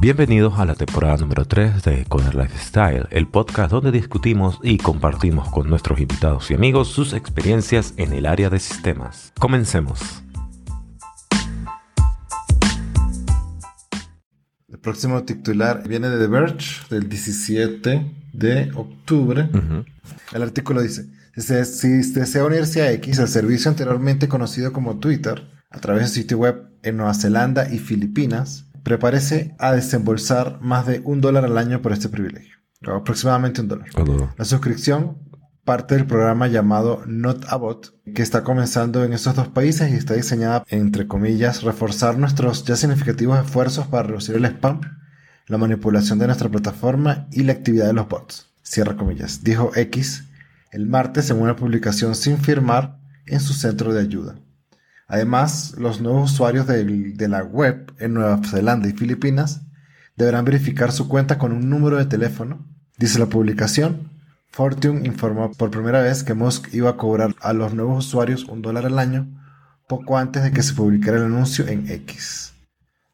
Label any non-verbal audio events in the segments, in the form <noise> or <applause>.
Bienvenidos a la temporada número 3 de Coder Lifestyle, el podcast donde discutimos y compartimos con nuestros invitados y amigos sus experiencias en el área de sistemas. Comencemos. El próximo titular viene de The Verge del 17 de octubre. El artículo dice, si desea unirse a X, el servicio anteriormente conocido como Twitter, a través de sitio web en Nueva Zelanda y Filipinas, prepárese a desembolsar más de un dólar al año por este privilegio. aproximadamente un dólar. La suscripción parte del programa llamado Not a Bot, que está comenzando en estos dos países y está diseñada, entre comillas, reforzar nuestros ya significativos esfuerzos para reducir el spam, la manipulación de nuestra plataforma y la actividad de los bots. Cierra comillas. Dijo X el martes en una publicación sin firmar en su centro de ayuda. Además, los nuevos usuarios de, la web en Nueva Zelanda y Filipinas deberán verificar su cuenta con un número de teléfono. Dice la publicación, Fortune informó por primera vez que Musk iba a cobrar a los nuevos usuarios un dólar al año poco antes de que se publicara el anuncio en X.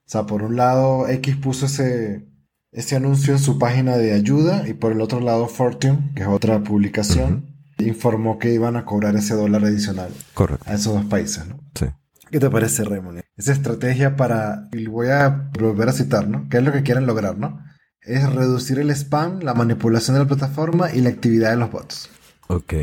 O sea, por un lado X puso ese, ese anuncio en su página de ayuda y por el otro lado Fortune, que es otra publicación, informó que iban a cobrar ese dólar adicional Correcto. a esos dos países, ¿no? Sí. ¿Qué te parece, Raymond? Esa estrategia para, y voy a volver a citar, ¿no? ¿Qué es lo que quieren lograr, no? Es reducir el spam, la manipulación de la plataforma y la actividad de los bots. Ok.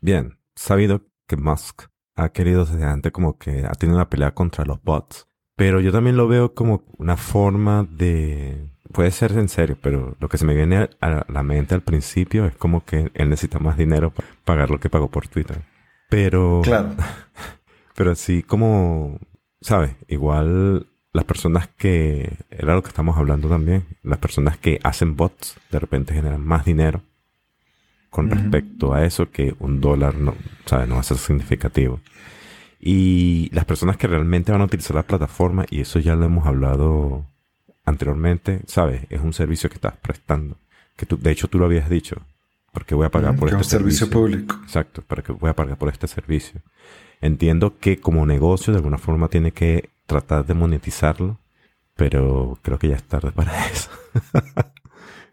Bien. Sabido que Musk ha querido desde antes como que ha tenido una pelea contra los bots. Pero yo también lo veo como una forma de puede ser en serio, pero lo que se me viene a la mente al principio es como que él necesita más dinero para pagar lo que pagó por Twitter. Pero. Claro. <laughs> Pero así como. ¿Sabes? Igual las personas que. Era lo que estamos hablando también. Las personas que hacen bots de repente generan más dinero con respecto a eso que un dólar no, ¿sabes? No va a ser significativo. Y las personas que realmente van a utilizar la plataforma, y eso ya lo hemos hablado anteriormente, ¿sabes? Es un servicio que estás prestando. Que tú, de hecho, tú lo habías dicho. Porque voy a pagar por este un servicio, público. Exacto, para que voy a pagar por este servicio. Entiendo que como negocio de alguna forma tiene que tratar de monetizarlo, pero creo que ya es tarde para <laughs> eso.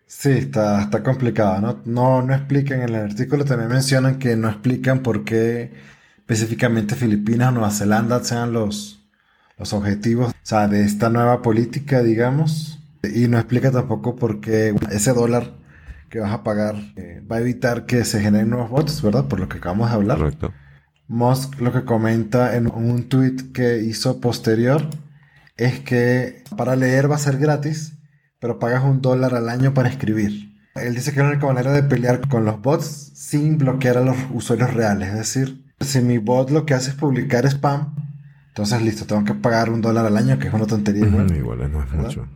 sí, está, está complicado, ¿no? ¿no? No explican en el artículo, también mencionan que no explican por qué específicamente Filipinas o Nueva Zelanda sean los, los objetivos o sea, de esta nueva política, digamos. Y no explica tampoco por qué ese dólar que vas a pagar eh, va a evitar que se generen nuevos votos, ¿verdad? Por lo que acabamos de hablar. Correcto. Musk lo que comenta en un tweet que hizo posterior es que para leer va a ser gratis, pero pagas un dólar al año para escribir. Él dice que es la única manera de pelear con los bots sin bloquear a los usuarios reales. Es decir, si mi bot lo que hace es publicar spam, entonces, listo, tengo que pagar un dólar al año, que es una tontería. igual, no es mucho.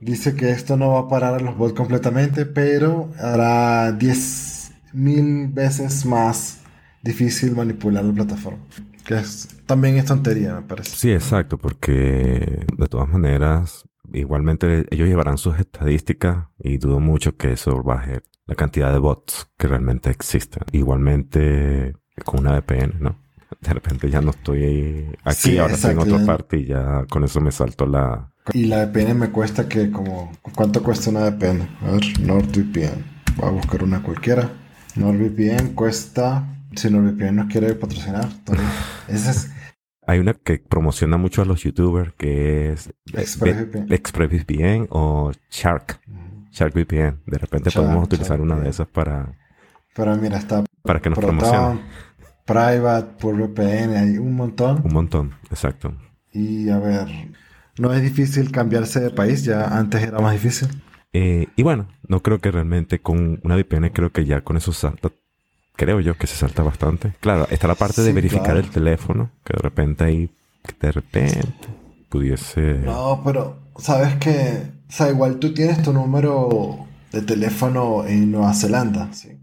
Dice que esto no va a parar a los bots completamente, pero hará 10 mil veces más difícil manipular la plataforma. Que es, también es tontería, me parece. Sí, exacto, porque de todas maneras, igualmente ellos llevarán sus estadísticas y dudo mucho que eso baje la cantidad de bots que realmente existen. Igualmente con una VPN, ¿no? De repente ya no estoy aquí, ahora estoy en otra parte y ya con eso me salto la... Y la VPN me cuesta que como... ¿Cuánto cuesta una VPN? A ver, NordVPN. Voy a buscar una cualquiera. NordVPN cuesta... Si NordVPN nos quiere patrocinar, <laughs> Esa es... Hay una que promociona mucho a los youtubers que es ExpressVPN o Shark. SharkVPN. De repente podemos utilizar una de esas para... Pero mira, está... Para que nos promocione private, por VPN, hay un montón. Un montón, exacto. Y a ver, no es difícil cambiarse de país, ya antes era más difícil. Eh, y bueno, no creo que realmente con una VPN, creo que ya con eso salta, creo yo que se salta bastante. Claro, está la parte de verificar el teléfono, que de repente ahí, que de repente pudiese... No, pero sabes que, o sea, igual tú tienes tu número de teléfono en Nueva Zelanda, ¿sí?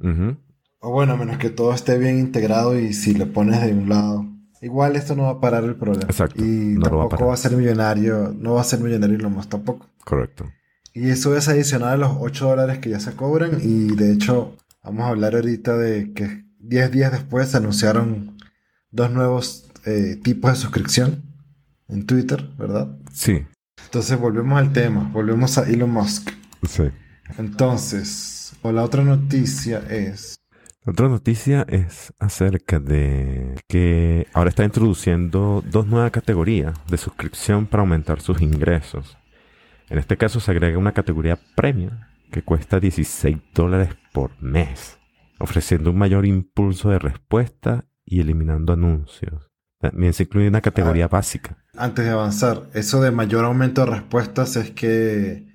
O bueno, a menos que todo esté bien integrado y si le pones de un lado. Igual esto no va a parar el problema. Exacto. Y tampoco va a, ser millonario. No va a ser millonario lo más tampoco. Correcto. Y eso es adicional a los 8 dólares que ya se cobran. Y de hecho, vamos a hablar ahorita de que 10 días después se anunciaron dos nuevos eh, tipos de suscripción en Twitter, ¿verdad? Sí. Entonces volvemos al tema, volvemos a Elon Musk. Sí. Entonces, o la otra noticia es... Otra noticia es acerca de que ahora está introduciendo dos nuevas categorías de suscripción para aumentar sus ingresos. En este caso se agrega una categoría premium que cuesta 16 dólares por mes, ofreciendo un mayor impulso de respuesta y eliminando anuncios. También se incluye una categoría básica. Antes de avanzar, eso de mayor aumento de respuestas es que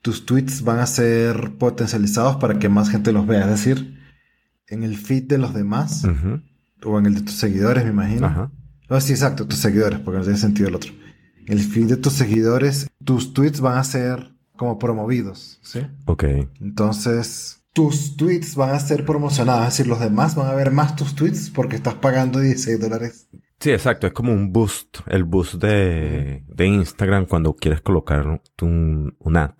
tus tweets van a ser potencializados para que más gente los vea. Es decir, en el feed de los demás o en el de tus seguidores, me imagino. Ajá. No, sí, exacto, tus seguidores, porque no tiene sentido el otro. En el feed de tus seguidores, tus tweets van a ser como promovidos, ¿sí? Ok. Entonces, tus tweets van a ser promocionados, es decir, los demás van a ver más tus tweets porque estás pagando 16 dólares. Sí, exacto. Es como un boost. El boost de, de Instagram cuando quieres colocar un, un ad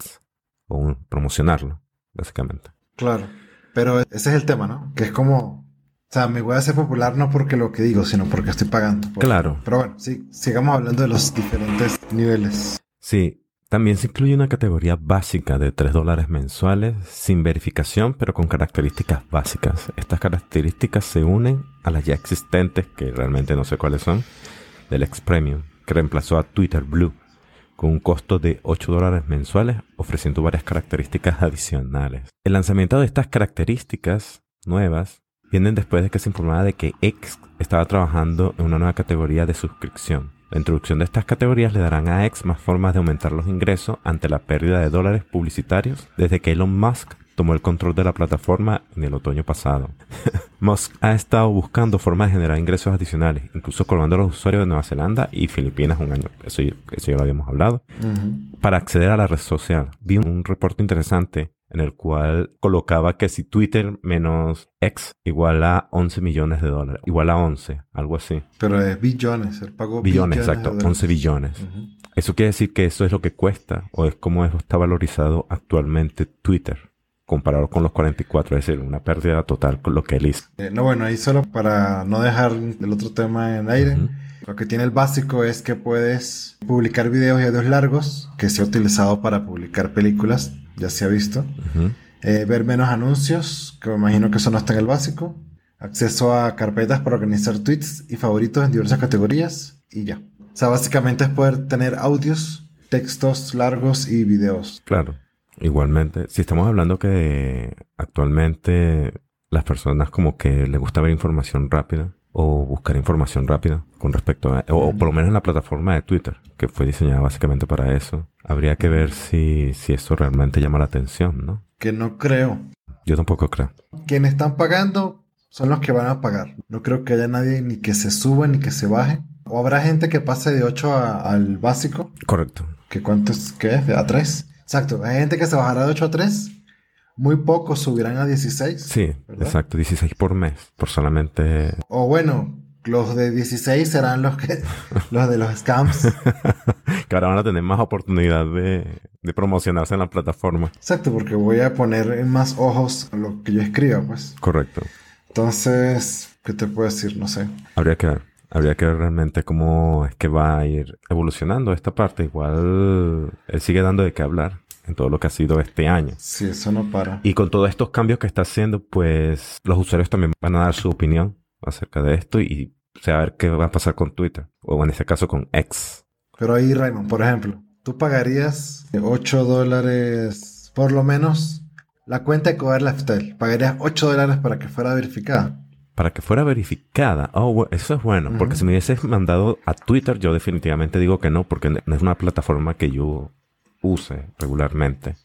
o un- promocionarlo, básicamente. Claro. Pero ese es el tema, ¿no? Que es como, o sea, me voy a hacer popular no porque lo que digo, sino porque estoy pagando. por- Claro. Pero bueno, sí, sigamos hablando de los diferentes niveles. Sí. También se incluye una categoría básica de 3 dólares mensuales sin verificación, pero con características básicas. Estas características se unen a las ya existentes, que realmente no sé cuáles son, del X Premium, que reemplazó a Twitter Blue, con un costo de 8 dólares mensuales, ofreciendo varias características adicionales. El lanzamiento de estas características nuevas vienen después de que se informara de que X estaba trabajando en una nueva categoría de suscripción. La introducción de estas categorías le darán a X más formas de aumentar los ingresos ante la pérdida de dólares publicitarios desde que Elon Musk tomó el control de la plataforma en el otoño pasado. <laughs> Musk ha estado buscando formas de generar ingresos adicionales, incluso colgando a los usuarios de Nueva Zelanda y Filipinas un año. Eso, ya- eso ya lo habíamos hablado. Para acceder a la red social, vi un reporte interesante en el cual colocaba que si Twitter menos X igual a 11 millones de dólares, igual a 11, algo así. Pero es billones, él pagó Billones, billones. exacto, dólares. 11 billones. Eso quiere decir que eso es lo que cuesta o es como eso está valorizado actualmente Twitter comparado con los 44, es decir, una pérdida total con lo que él hizo. Eh, no, bueno, ahí solo para no dejar el otro tema en aire. Lo que tiene el básico es que puedes publicar videos y audios largos, que se ha utilizado para publicar películas, ya se ha visto. Eh, ver menos anuncios, que me imagino que eso no está en el básico. Acceso a carpetas para organizar tweets y favoritos en diversas categorías y ya. O sea, básicamente es poder tener audios, textos largos y videos. Claro. Igualmente, si estamos hablando que actualmente las personas como que les gusta ver información rápida o buscar información rápida con respecto a, o, o por lo menos en la plataforma de Twitter, que fue diseñada básicamente para eso, habría que ver si, si eso realmente llama la atención, ¿no? Que no creo. Yo tampoco creo. Quienes están pagando son los que van a pagar. No creo que haya nadie ni que se suba ni que se baje. O habrá gente que pase de 8 a- al básico. Correcto. ¿Que cuánto es? ¿Qué es? ¿A 3? Exacto. Hay gente que se bajará de 8 a 3. Muy pocos subirán a 16. Sí, ¿verdad? exacto, 16 por mes, por solamente... O bueno, los de 16 serán los que <laughs> los de los scams. <laughs> que ahora van a tener más oportunidad de, de promocionarse en la plataforma. Exacto, porque voy a poner en más ojos lo que yo escriba, pues. Correcto. Entonces, ¿qué te puedo decir? No sé. Habría que ver. Habría que ver realmente cómo es que va a ir evolucionando esta parte. Igual él sigue dando de qué hablar en todo lo que ha sido este año. Si eso no para. Y con todos estos cambios que está haciendo, pues los usuarios también van a dar su opinión acerca de esto y o sea, a ver qué va a pasar con Twitter. O en este caso con X. Pero ahí, Raymond, por ejemplo, tú pagarías 8 dólares, por lo menos, la cuenta de Cover Lifestyle. Pagarías 8 dólares para que fuera verificada. Para que fuera verificada. Oh, eso es bueno. Porque si me hubieses mandado a Twitter, yo definitivamente digo que no, porque no es una plataforma que yo use regularmente.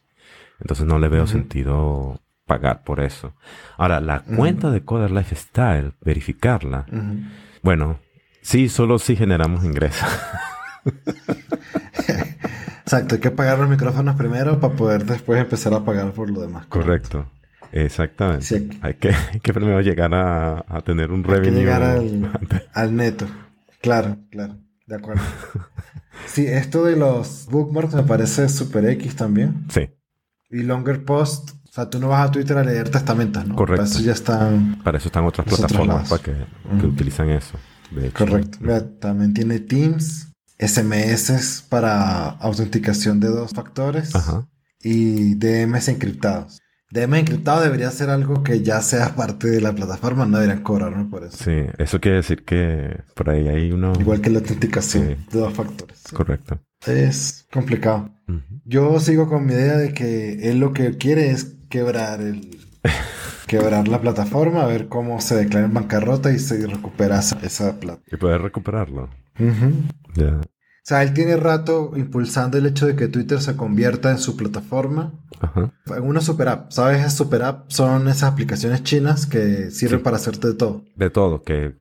Entonces no le veo sentido pagar por eso. Ahora, la cuenta de Coder Lifestyle, verificarla. Bueno, sí, solo si generamos ingresos. <laughs> Exacto, hay que pagar los micrófonos primero para poder después empezar a pagar por lo demás. Correcto. Exactamente. Sí. Hay, que, hay que primero llegar a, a tener un Hay que revenue. llegar al, <laughs> al neto. Claro, claro. De acuerdo. Sí, esto de los bookmarks me parece super X también. Sí, Y longer post, o sea, tú no vas a Twitter a leer testamentos, ¿no? Correcto. Para eso ya están... para eso están otras plataformas para que, que utilizan eso. De hecho. Correcto. Mira, también tiene Teams. SMS para autenticación de dos factores y DMs encriptados. DM encriptado debería ser algo que ya sea parte de la plataforma, no deberían cobrarme por eso. Sí, eso quiere decir que por ahí hay uno... Igual que la autenticación de dos factores. Correcto. Es complicado. Yo sigo con mi idea de que él lo que quiere es quebrar el... <laughs> quebrar la plataforma, a ver cómo se declara en bancarrota y se recupera esa, plata. Y poder recuperarlo. Ya. O sea, él tiene rato impulsando el hecho de que Twitter se convierta en su plataforma. Ajá. En una super app. ¿Sabes? Esas super app son esas aplicaciones chinas que sirven para hacerte de todo. De todo, que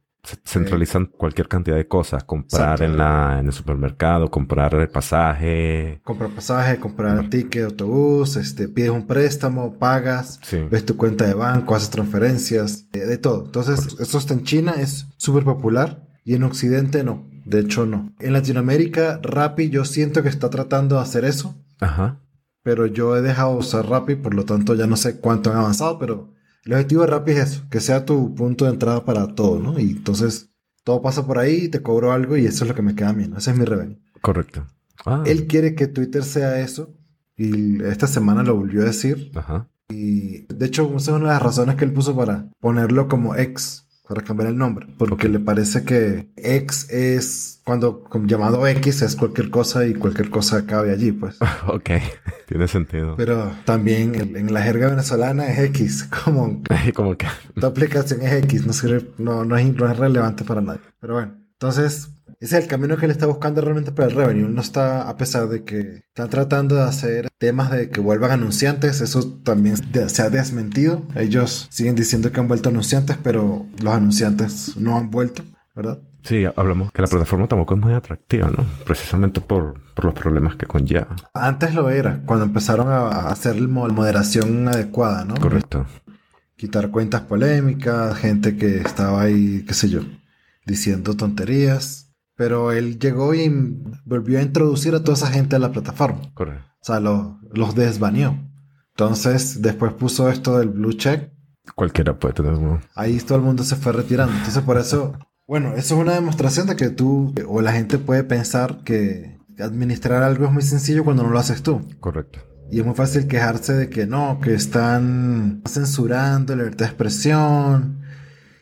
centralizan cualquier cantidad de cosas. Comprar en, la, en el supermercado, comprar el pasaje. Comprar pasaje, comprar ticket de autobús, este, pides un préstamo, pagas, ves tu cuenta de banco, haces transferencias, de, de todo. Entonces, eso está en China, es súper popular y en Occidente no. De hecho, no. En Latinoamérica, Rappi yo siento que está tratando de hacer eso. Ajá. Pero yo he dejado de usar Rappi, por lo tanto ya no sé cuánto han avanzado, pero el objetivo de Rappi es eso, que sea tu punto de entrada para todo, ¿no? Y entonces todo pasa por ahí, te cobro algo y eso es lo que me queda bien. Ese es mi revenue. Correcto. Ah. Él quiere que Twitter sea eso y esta semana lo volvió a decir. Ajá. Y de hecho, esa es una de las razones que él puso para ponerlo como ex para cambiar el nombre, porque le parece que X es cuando llamado X es cualquier cosa y cualquier cosa cabe allí, pues. <laughs> ok, <laughs> tiene sentido. Pero también en, la jerga venezolana es X, <laughs> como, como que tu aplicación es X, no, no, no, es, no es relevante para nadie. Pero bueno, entonces ese es el camino que él está buscando realmente para el revenue. No está, a pesar de que están tratando de hacer temas de que vuelvan anunciantes, eso también se ha desmentido. Ellos siguen diciendo que han vuelto anunciantes, pero los anunciantes no han vuelto, ¿verdad? Sí, hablamos que la plataforma tampoco es muy atractiva, ¿no? Precisamente por, por los problemas que conlleva. Antes lo era, cuando empezaron a hacer la moderación adecuada, ¿no? Correcto. Quitar cuentas polémicas, gente que estaba ahí, qué sé yo, diciendo tonterías. Pero él llegó y volvió a introducir a toda esa gente a la plataforma. Correcto. O sea, los desbaneó. Entonces, después puso esto del blue check. Cualquiera puede tener uno. Ahí todo el mundo se fue retirando. Entonces, por eso, bueno, eso es una demostración de que tú o la gente puede pensar que administrar algo es muy sencillo cuando no lo haces tú. Correcto. Y es muy fácil quejarse de que no, que están censurando la libertad de expresión,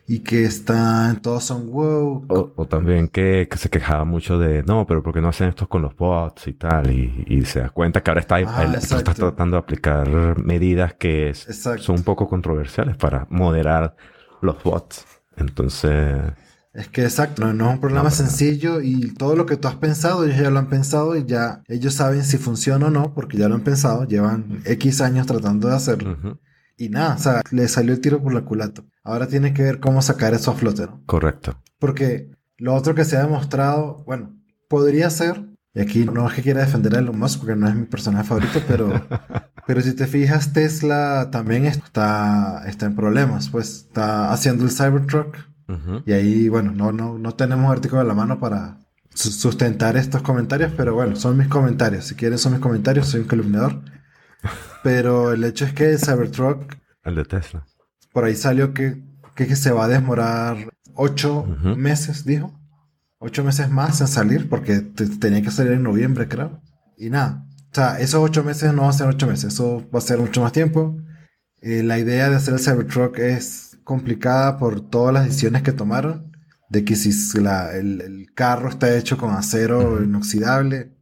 y que están, todos son woke. O, también que, se quejaba mucho de, no, pero ¿por qué no hacen esto con los bots y tal? Y, se da cuenta que ahora está, ah, está tratando de aplicar medidas que son un poco controversiales para moderar los bots. Entonces... Es que exacto, no, es un problema sencillo y todo lo que tú has pensado, ellos ya lo han pensado y ya ellos saben si funciona o no, porque ya lo han pensado, llevan X años tratando de hacerlo. Y nada, o sea, le salió el tiro por la culata. Ahora tiene que ver cómo sacar eso a flote, ¿no? Correcto. Porque lo otro que se ha demostrado, bueno, podría ser, y aquí no es que quiera defender a Elon Musk porque no es mi personaje favorito, pero, <laughs> pero si te fijas, Tesla también está, está en problemas, pues está haciendo el Cybertruck. Y ahí, bueno, no, no, no tenemos artículo en la mano para sustentar estos comentarios, pero bueno, son mis comentarios. Si quieren, son mis comentarios, soy un calumniador. <laughs> Pero el hecho es que el Cybertruck. El de Tesla por ahí salió que, que, se va a demorar ocho meses, dijo. Ocho meses más en salir, porque tenía que salir en noviembre, creo. Y nada. O sea, esos ocho meses no van a ser ocho meses, eso va a ser mucho más tiempo. Eh, la idea de hacer el Cybertruck es complicada por todas las decisiones que tomaron. De que si la, el, el, carro está hecho con acero inoxidable,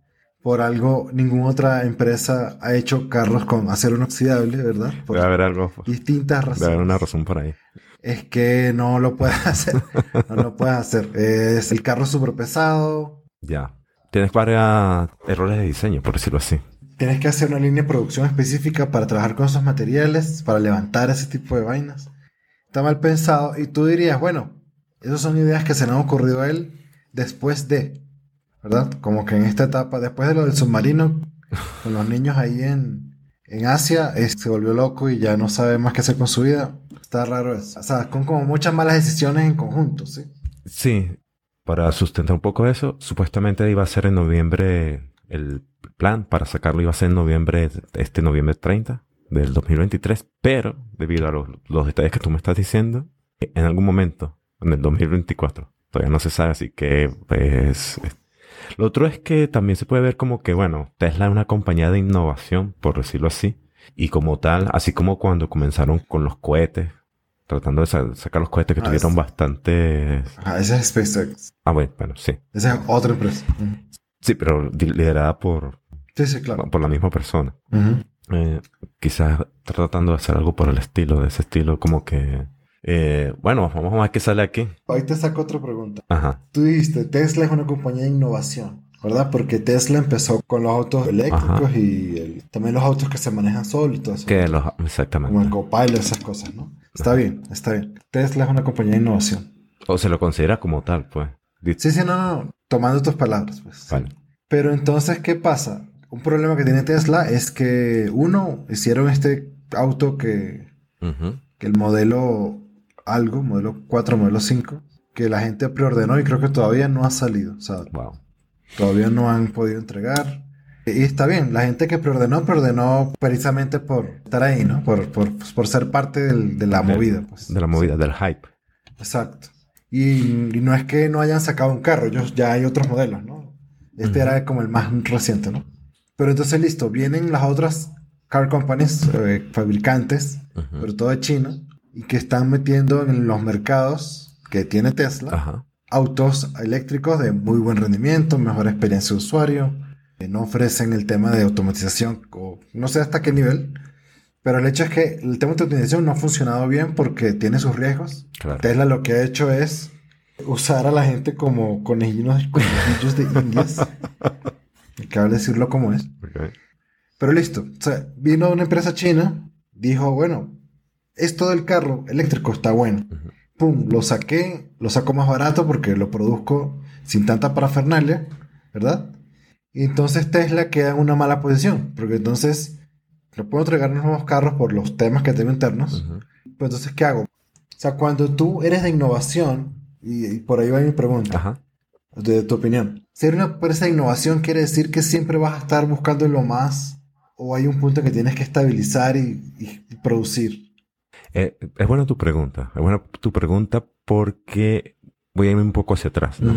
por algo ninguna otra empresa ha hecho carros con acero inoxidable, ¿verdad? Por Debe haber algo. Distintas razones. Debe haber una razón por ahí. Es que no lo puedes <laughs> hacer. no lo puedes hacer. Es el carro súper pesado. Ya. Tienes varios errores de diseño, por decirlo así. Tienes que hacer una línea de producción específica para trabajar con esos materiales, para levantar ese tipo de vainas. Está mal pensado. Y tú dirías, bueno, esas son ideas que se le han ocurrido a él después de. ¿Verdad? Como que en esta etapa, después de lo del submarino, con los niños ahí en, en Asia, se volvió loco y ya no sabe más qué hacer con su vida. Está raro eso. O sea, con como muchas malas decisiones en conjunto, ¿sí? Sí. Para sustentar un poco eso, supuestamente iba a ser en noviembre el plan para sacarlo iba a ser en noviembre, este noviembre 30 del 2023, pero debido a los, los detalles que tú me estás diciendo, en algún momento, en el 2024, todavía no se sabe, así que pues Lo otro es que también se puede ver como que, bueno, Tesla es una compañía de innovación, por decirlo así. Y como tal, así como cuando comenzaron con los cohetes, tratando de sacar los cohetes que Ah, tuvieron es- bastante... Ah, esa es SpaceX. Ah, bueno, bueno, sí. Esa es otra empresa. Sí, pero liderada por, Sí, sí, claro. por la misma persona. Eh, quizás tratando de hacer algo por el estilo, de ese estilo, como que... eh, bueno, vamos a ver qué sale aquí. Ahí te saco otra pregunta. Ajá. Tú dijiste, Tesla es una compañía de innovación, ¿verdad? Porque Tesla empezó con los autos eléctricos Ajá. y el- también los autos que se manejan solos y todo eso. Que los... Como el Exactamente. Copilot, esas cosas, ¿no? Está bien, está bien. Tesla es una compañía de innovación. O se lo considera como tal, pues. Sí, sí, no, no, no. Tomando tus palabras, pues. Vale. Pero entonces, ¿qué pasa? Un problema que tiene Tesla es que, uno, hicieron este auto que, Ujú. que el modelo algo, modelo 4, modelo 5, que la gente preordenó y creo que todavía no ha salido. O sea, Wow. todavía no han podido entregar. Y está bien, la gente que preordenó, preordenó precisamente por estar ahí, ¿no? Por, por, por ser parte del- de la De- movida, pues. De la movida, del hype. Exacto. Y, y no es que no hayan sacado un carro, ellos ya hay otros modelos, ¿no? Este era como el más reciente, ¿no? Pero entonces listo, vienen las otras car companies, eh, fabricantes, Ujú. sobre todo de China, y que están metiendo en los mercados que tiene Tesla Ajá. autos eléctricos de muy buen rendimiento, mejor experiencia de usuario, que no ofrecen el tema de automatización, o no sé hasta qué nivel, pero el hecho es que el tema de automatización no ha funcionado bien porque tiene sus riesgos. Claro. Tesla lo que ha hecho es usar a la gente como conejillos, conejillos de indias. <laughs> Que decirlo como es. Ok. Pero listo. O sea, vino una empresa china, dijo, bueno, esto del carro eléctrico está bueno. Pum, lo saqué, lo saco más barato porque lo produzco sin tanta parafernalia, ¿verdad? Y entonces Tesla queda en una mala posición, porque entonces no puedo entregar nuevos carros por los temas que tengo internos. Ujú. Pues entonces, ¿qué hago? O sea, cuando tú eres de innovación, y, y por ahí va mi pregunta, Ajá. de tu opinión, ser una empresa de innovación quiere decir que siempre vas a estar buscando lo más, o hay un punto que tienes que estabilizar y producir. Eh, es buena tu pregunta. Es buena tu pregunta porque voy a irme un poco hacia atrás, ¿no?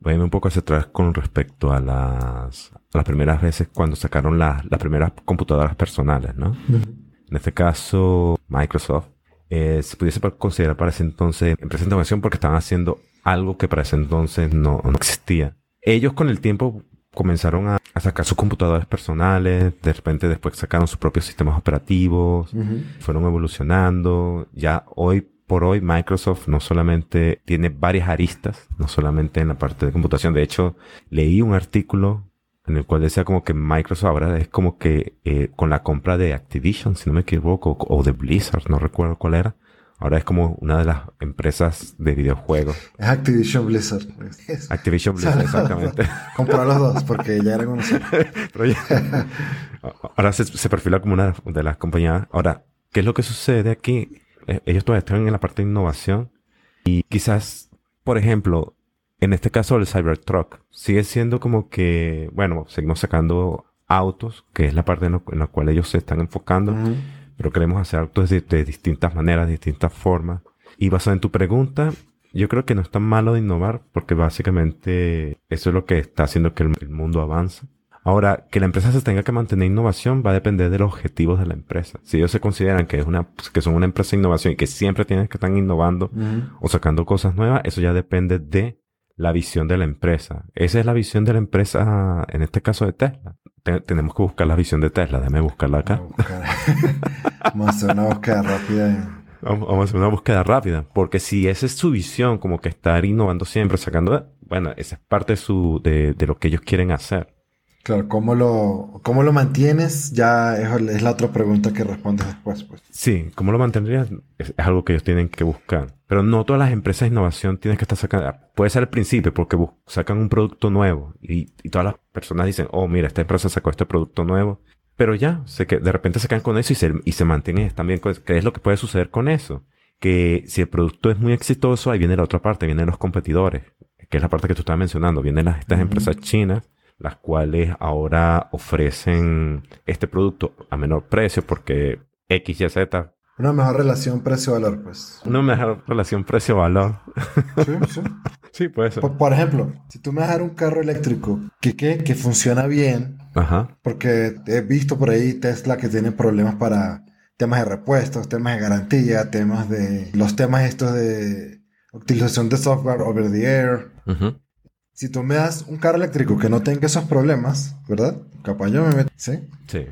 Voy a irme un poco hacia atrás con respecto a las, a las primeras veces cuando sacaron las, las primeras computadoras personales, ¿no? En este caso, Microsoft eh, se pudiese considerar para ese entonces empresa de innovación porque estaban haciendo algo que para ese entonces no, no existía. Ellos con el tiempo comenzaron a, a sacar sus computadores personales, de repente después sacaron sus propios sistemas operativos, fueron evolucionando. Ya hoy por hoy Microsoft no solamente tiene varias aristas, no solamente en la parte de computación. De hecho, leí un artículo en el cual decía como que Microsoft ahora es como que eh, con la compra de Activision, si no me equivoco, o de Blizzard, no recuerdo cuál era. Ahora es como una de las empresas de videojuegos. Es Activision Blizzard. Es- <laughs> Activision Blizzard, <laughs> exactamente. Compró los dos porque ya eran unos. <laughs> Ya- ahora se, se perfila como una de las compañías. Ahora, ¿qué es lo que sucede aquí? Eh, ellos todavía están en la parte de innovación y quizás, por ejemplo, en este caso el Cybertruck sigue siendo como que, bueno, seguimos sacando autos, que es la parte en, lo- en la cual ellos se están enfocando, Ujú. Pero queremos hacer autos de, de distintas maneras, de distintas formas. Y basado en tu pregunta, yo creo que no es tan malo de innovar, porque básicamente eso es lo que está haciendo que el, el mundo avance. Ahora, que la empresa se tenga que mantener innovación va a depender de los objetivos de la empresa. Si ellos se consideran que es una, que son una empresa de innovación y que siempre tienen que estar innovando o sacando cosas nuevas, eso ya depende de la visión de la empresa. Esa es la visión de la empresa, en este caso de Tesla. Te- tenemos que buscar la visión de Tesla. Déjame buscarla acá. Vamos a buscar- <laughs> Vamos a hacer una búsqueda rápida. Vamos, vamos a hacer una búsqueda rápida. Porque si esa es su visión, como que estar innovando siempre, sacando, bueno, esa es parte de su, de, de lo que ellos quieren hacer. Claro, ¿cómo lo, cómo lo mantienes? Ya es, es la otra pregunta que respondes después. Pues. Sí, ¿cómo lo mantendrías? Es, es algo que ellos tienen que buscar. Pero no todas las empresas de innovación tienen que estar sacando. Puede ser al principio porque sacan un producto nuevo y, y todas las personas dicen, oh, mira, esta empresa sacó este producto nuevo. Pero ya, se que de repente se quedan con eso y se, y se mantienen también con ¿Qué es lo que puede suceder con eso? Que si el producto es muy exitoso, ahí viene la otra parte, vienen los competidores, que es la parte que tú estabas mencionando. Vienen las, estas empresas chinas las cuales ahora ofrecen este producto a menor precio porque X, Y, Z Una mejor relación precio-valor, pues. Una mejor relación precio-valor. Sí, sí. <laughs> sí, puede ser. Por, por, ejemplo, si tú me vas a dar un carro eléctrico que, que, que funciona bien, Ajá. porque he visto por ahí Tesla que tiene problemas para temas de repuestos, temas de garantía, temas de... Los temas estos de utilización de software over the air. Ujú. Si tú me das un carro eléctrico que no tenga esos problemas, ¿verdad? Capaz yo me meto, ¿sí? Sí.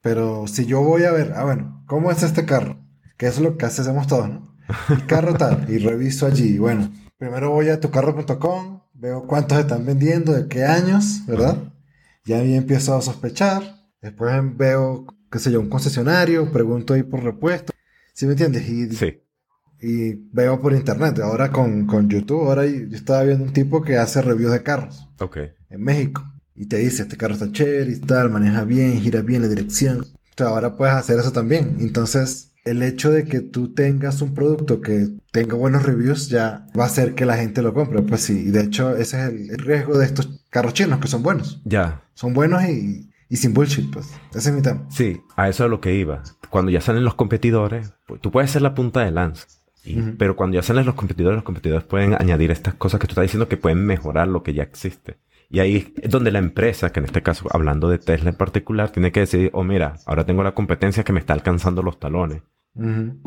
Pero si yo voy a ver, ah, bueno, ¿cómo es este carro? Que eso es lo que hacemos todos, ¿no? El carro tal, y reviso allí. Bueno, primero voy a tucarro.com, veo cuántos están vendiendo, de qué años, ¿verdad? Ya ahí empiezo a sospechar. Después veo, qué sé yo, un concesionario, pregunto ahí por repuesto. ¿Sí me entiendes? Y, Sí. Y veo por internet. Ahora con, con YouTube, ahora yo estaba viendo un tipo que hace reviews de carros Ok. en México. Y te dice, este carro está chévere y tal, maneja bien, gira bien la dirección. O sea, ahora puedes hacer eso también. Entonces, el hecho de que tú tengas un producto que tenga buenos reviews ya va a hacer que la gente lo compre. Pues sí, y de hecho ese es el, riesgo de estos carros chinos, que son buenos. Ya. Son buenos y, y sin bullshit, pues. Ese es mi tema. Sí, a eso es lo que iba. Cuando ya salen los competidores, pues, tú puedes ser la punta de lanza. Y-. Pero cuando ya salen los competidores, los competidores pueden añadir estas cosas que tú estás diciendo que pueden mejorar lo que ya existe. Y ahí es donde la empresa, que en este caso, hablando de Tesla en particular, tiene que decir, oh mira, ahora tengo la competencia que me está alcanzando los talones.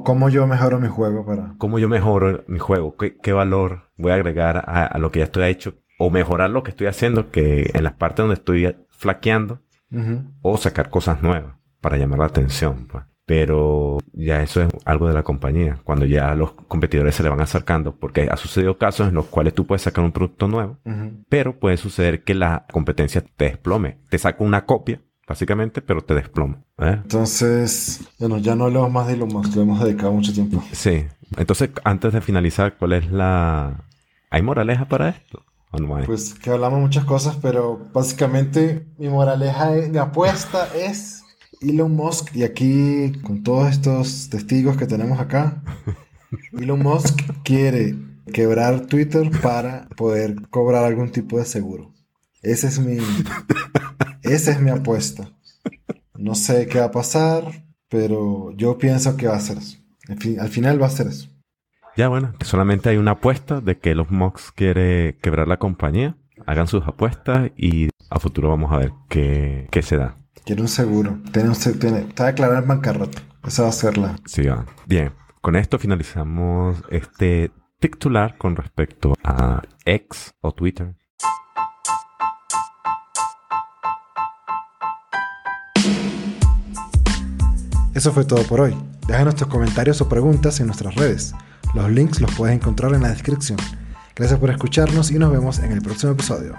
¿Cómo yo mejoro mi juego para...? ¿Cómo yo mejoro mi juego? ¿Qué, qué valor voy a agregar a, a lo que ya estoy hecho? O mejorar lo que estoy haciendo, que en las partes donde estoy flaqueando, o sacar cosas nuevas para llamar la atención. pues. Pero ya eso es algo de la compañía, cuando ya los competidores se le van acercando, porque ha sucedido casos en los cuales tú puedes sacar un producto nuevo, Ujú. pero puede suceder que la competencia te desplome. Te saca una copia, básicamente, pero te desploma. ¿eh? Entonces, bueno, ya no hablemos más de Elon Musk, le hemos dedicado mucho tiempo. Sí. Entonces, antes de finalizar, ¿cuál es la... ¿Hay moraleja para esto? ¿O no hay? Pues que hablamos muchas cosas, pero básicamente mi moraleja, es- mi apuesta es Elon Musk, y aquí con todos estos testigos que tenemos acá, <laughs> Elon Musk quiere quebrar Twitter para poder cobrar algún tipo de seguro. Ese es mi, esa es mi apuesta. No sé qué va a pasar, pero yo pienso que va a ser eso. Al, fin- al final va a ser eso. Ya bueno, que solamente hay una apuesta de que los Mox quiere quebrar la compañía. Hagan sus apuestas y a futuro vamos a ver qué, qué se da. Quiere un seguro. Tiene un tiene, está declarado en bancarrota. Esa va a ser la, Sí, va. Bien, con esto finalizamos este titular con respecto a X o Twitter. Eso fue todo por hoy. Déjanos tus comentarios o preguntas en nuestras redes. Los links los puedes encontrar en la descripción. Gracias por escucharnos y nos vemos en el próximo episodio.